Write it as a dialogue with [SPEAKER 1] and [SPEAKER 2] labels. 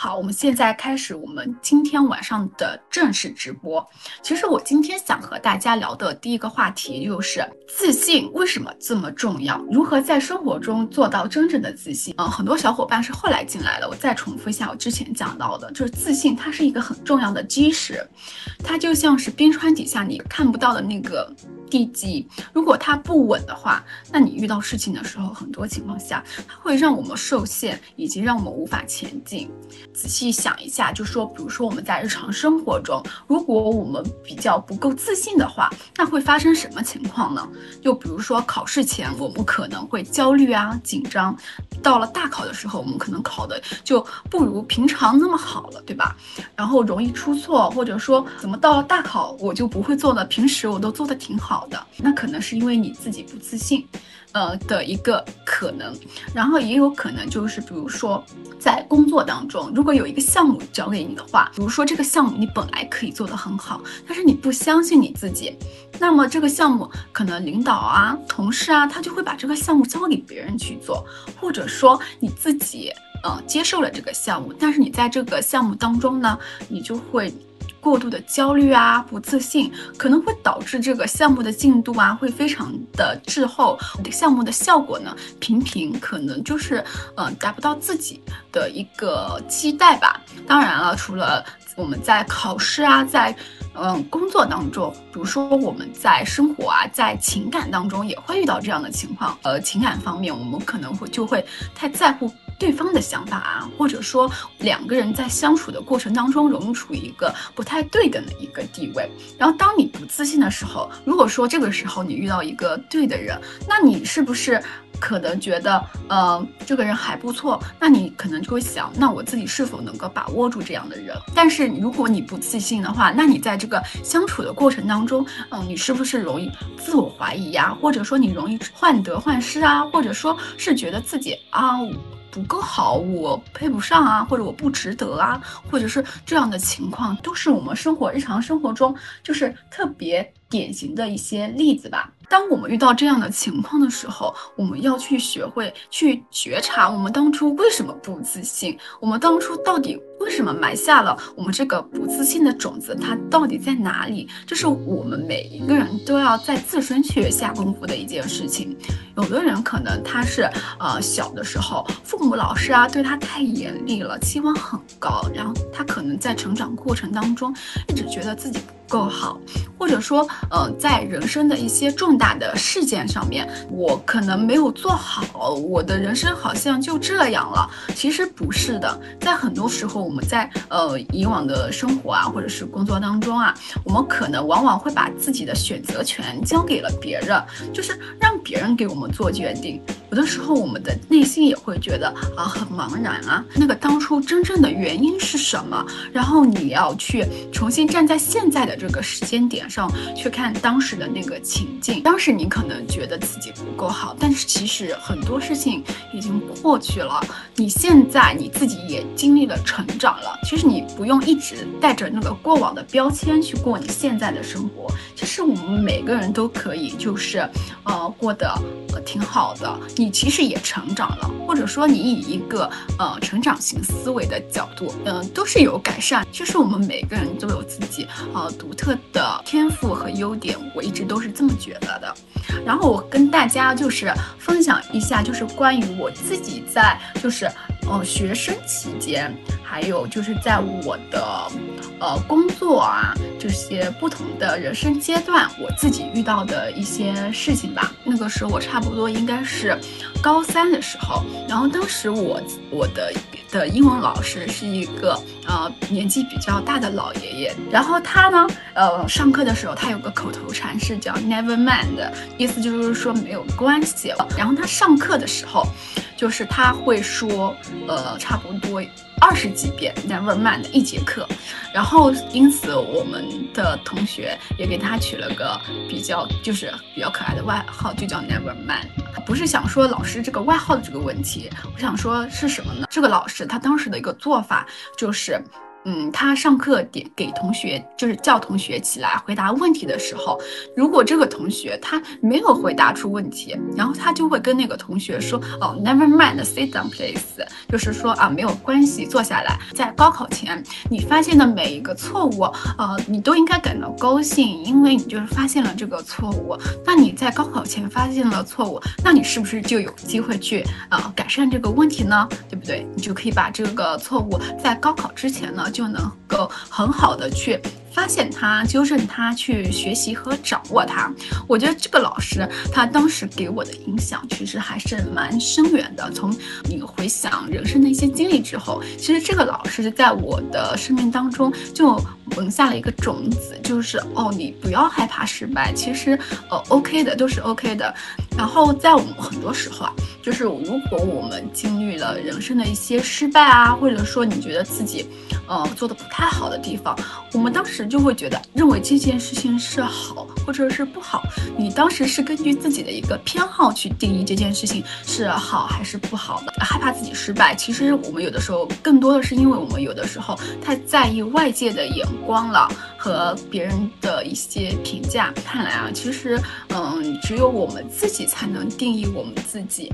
[SPEAKER 1] 好，我们现在开始我们今天晚上的正式直播。其实我今天想和大家聊的第一个话题就是自信为什么这么重要？如何在生活中做到真正的自信？嗯，很多小伙伴是后来进来的，我再重复一下我之前讲到的，就是自信它是一个很重要的基石，它就像是冰川底下你看不到的那个地基，如果它不稳的话，那你遇到事情的时候，很多情况下它会让我们受限，以及让我们无法前进。仔细想一下，就说，比如说我们在日常生活中，如果我们比较不够自信的话，那会发生什么情况呢？就比如说考试前，我们可能会焦虑啊、紧张；到了大考的时候，我们可能考的就不如平常那么好了，对吧？然后容易出错，或者说怎么到了大考我就不会做了，平时我都做的挺好的，那可能是因为你自己不自信。呃的一个可能，然后也有可能就是，比如说在工作当中，如果有一个项目交给你的话，比如说这个项目你本来可以做得很好，但是你不相信你自己，那么这个项目可能领导啊、同事啊，他就会把这个项目交给别人去做，或者说你自己呃接受了这个项目，但是你在这个项目当中呢，你就会。过度的焦虑啊，不自信，可能会导致这个项目的进度啊会非常的滞后，项目的效果呢平平，可能就是嗯达不到自己的一个期待吧。当然了，除了我们在考试啊，在嗯工作当中，比如说我们在生活啊，在情感当中也会遇到这样的情况。呃，情感方面，我们可能会就会太在乎。对方的想法啊，或者说两个人在相处的过程当中，容易处于一个不太对等的一个地位。然后，当你不自信的时候，如果说这个时候你遇到一个对的人，那你是不是可能觉得，呃，这个人还不错？那你可能就会想，那我自己是否能够把握住这样的人？但是如果你不自信的话，那你在这个相处的过程当中，嗯，你是不是容易自我怀疑呀？或者说你容易患得患失啊？或者说是觉得自己啊？不够好，我配不上啊，或者我不值得啊，或者是这样的情况，都是我们生活日常生活中就是特别典型的一些例子吧。当我们遇到这样的情况的时候，我们要去学会去觉察我们当初为什么不自信，我们当初到底为什么埋下了我们这个不自信的种子，它到底在哪里？这是我们每一个人都要在自身去下功夫的一件事情。有的人可能他是呃小的时候，父母老师啊对他太严厉了，期望很高，然后他可能在成长过程当中一直觉得自己不。够好，或者说，呃，在人生的一些重大的事件上面，我可能没有做好，我的人生好像就这样了。其实不是的，在很多时候，我们在呃以往的生活啊，或者是工作当中啊，我们可能往往会把自己的选择权交给了别人，就是让别人给我们做决定。有的时候，我们的内心也会觉得啊很茫然啊，那个当初真正的原因是什么？然后你要去重新站在现在的这个时间点上去看当时的那个情境。当时你可能觉得自己不够好，但是其实很多事情已经过去了。你现在你自己也经历了成长了，其实你不用一直带着那个过往的标签去过你现在的生活。其实我们每个人都可以，就是呃过得挺好的。你其实也成长了，或者说你以一个呃成长型思维的角度，嗯，都是有改善。其实我们每个人都有自己呃独特的天赋和优点，我一直都是这么觉得的。然后我跟大家就是分享一下，就是关于我自己在就是呃学生期间，还有就是在我的呃工作啊这些不同的人生阶段，我自己遇到的一些事情吧。那个时候我差不多应该是。高三的时候，然后当时我我的的英文老师是一个呃年纪比较大的老爷爷，然后他呢呃上课的时候他有个口头禅是叫 Never mind，意思就是说没有关系。然后他上课的时候，就是他会说呃差不多。二十几遍，Never mind 一节课，然后因此我们的同学也给他取了个比较就是比较可爱的外号，就叫 Never mind。不是想说老师这个外号的这个问题，我想说是什么呢？这个老师他当时的一个做法就是。嗯，他上课点给同学就是叫同学起来回答问题的时候，如果这个同学他没有回答出问题，然后他就会跟那个同学说，哦，never mind，sit down please，就是说啊，没有关系，坐下来。在高考前，你发现的每一个错误，呃，你都应该感到高兴，因为你就是发现了这个错误。那你在高考前发现了错误，那你是不是就有机会去啊改善这个问题呢？对不对？你就可以把这个错误在高考之前呢，就能够很好的去。发现它，纠正它，去学习和掌握它。我觉得这个老师他当时给我的影响其实还是蛮深远的。从你回想人生的一些经历之后，其实这个老师在我的生命当中就萌下了一个种子，就是哦，你不要害怕失败，其实呃 OK 的都是 OK 的。然后在我们很多时候啊，就是如果我们经历了人生的一些失败啊，或者说你觉得自己呃做的不太好的地方，我们当时。就会觉得认为这件事情是好或者是不好，你当时是根据自己的一个偏好去定义这件事情是好还是不好的，害怕自己失败。其实我们有的时候更多的是因为我们有的时候太在意外界的眼光了和别人的一些评价。看来啊，其实嗯，只有我们自己才能定义我们自己。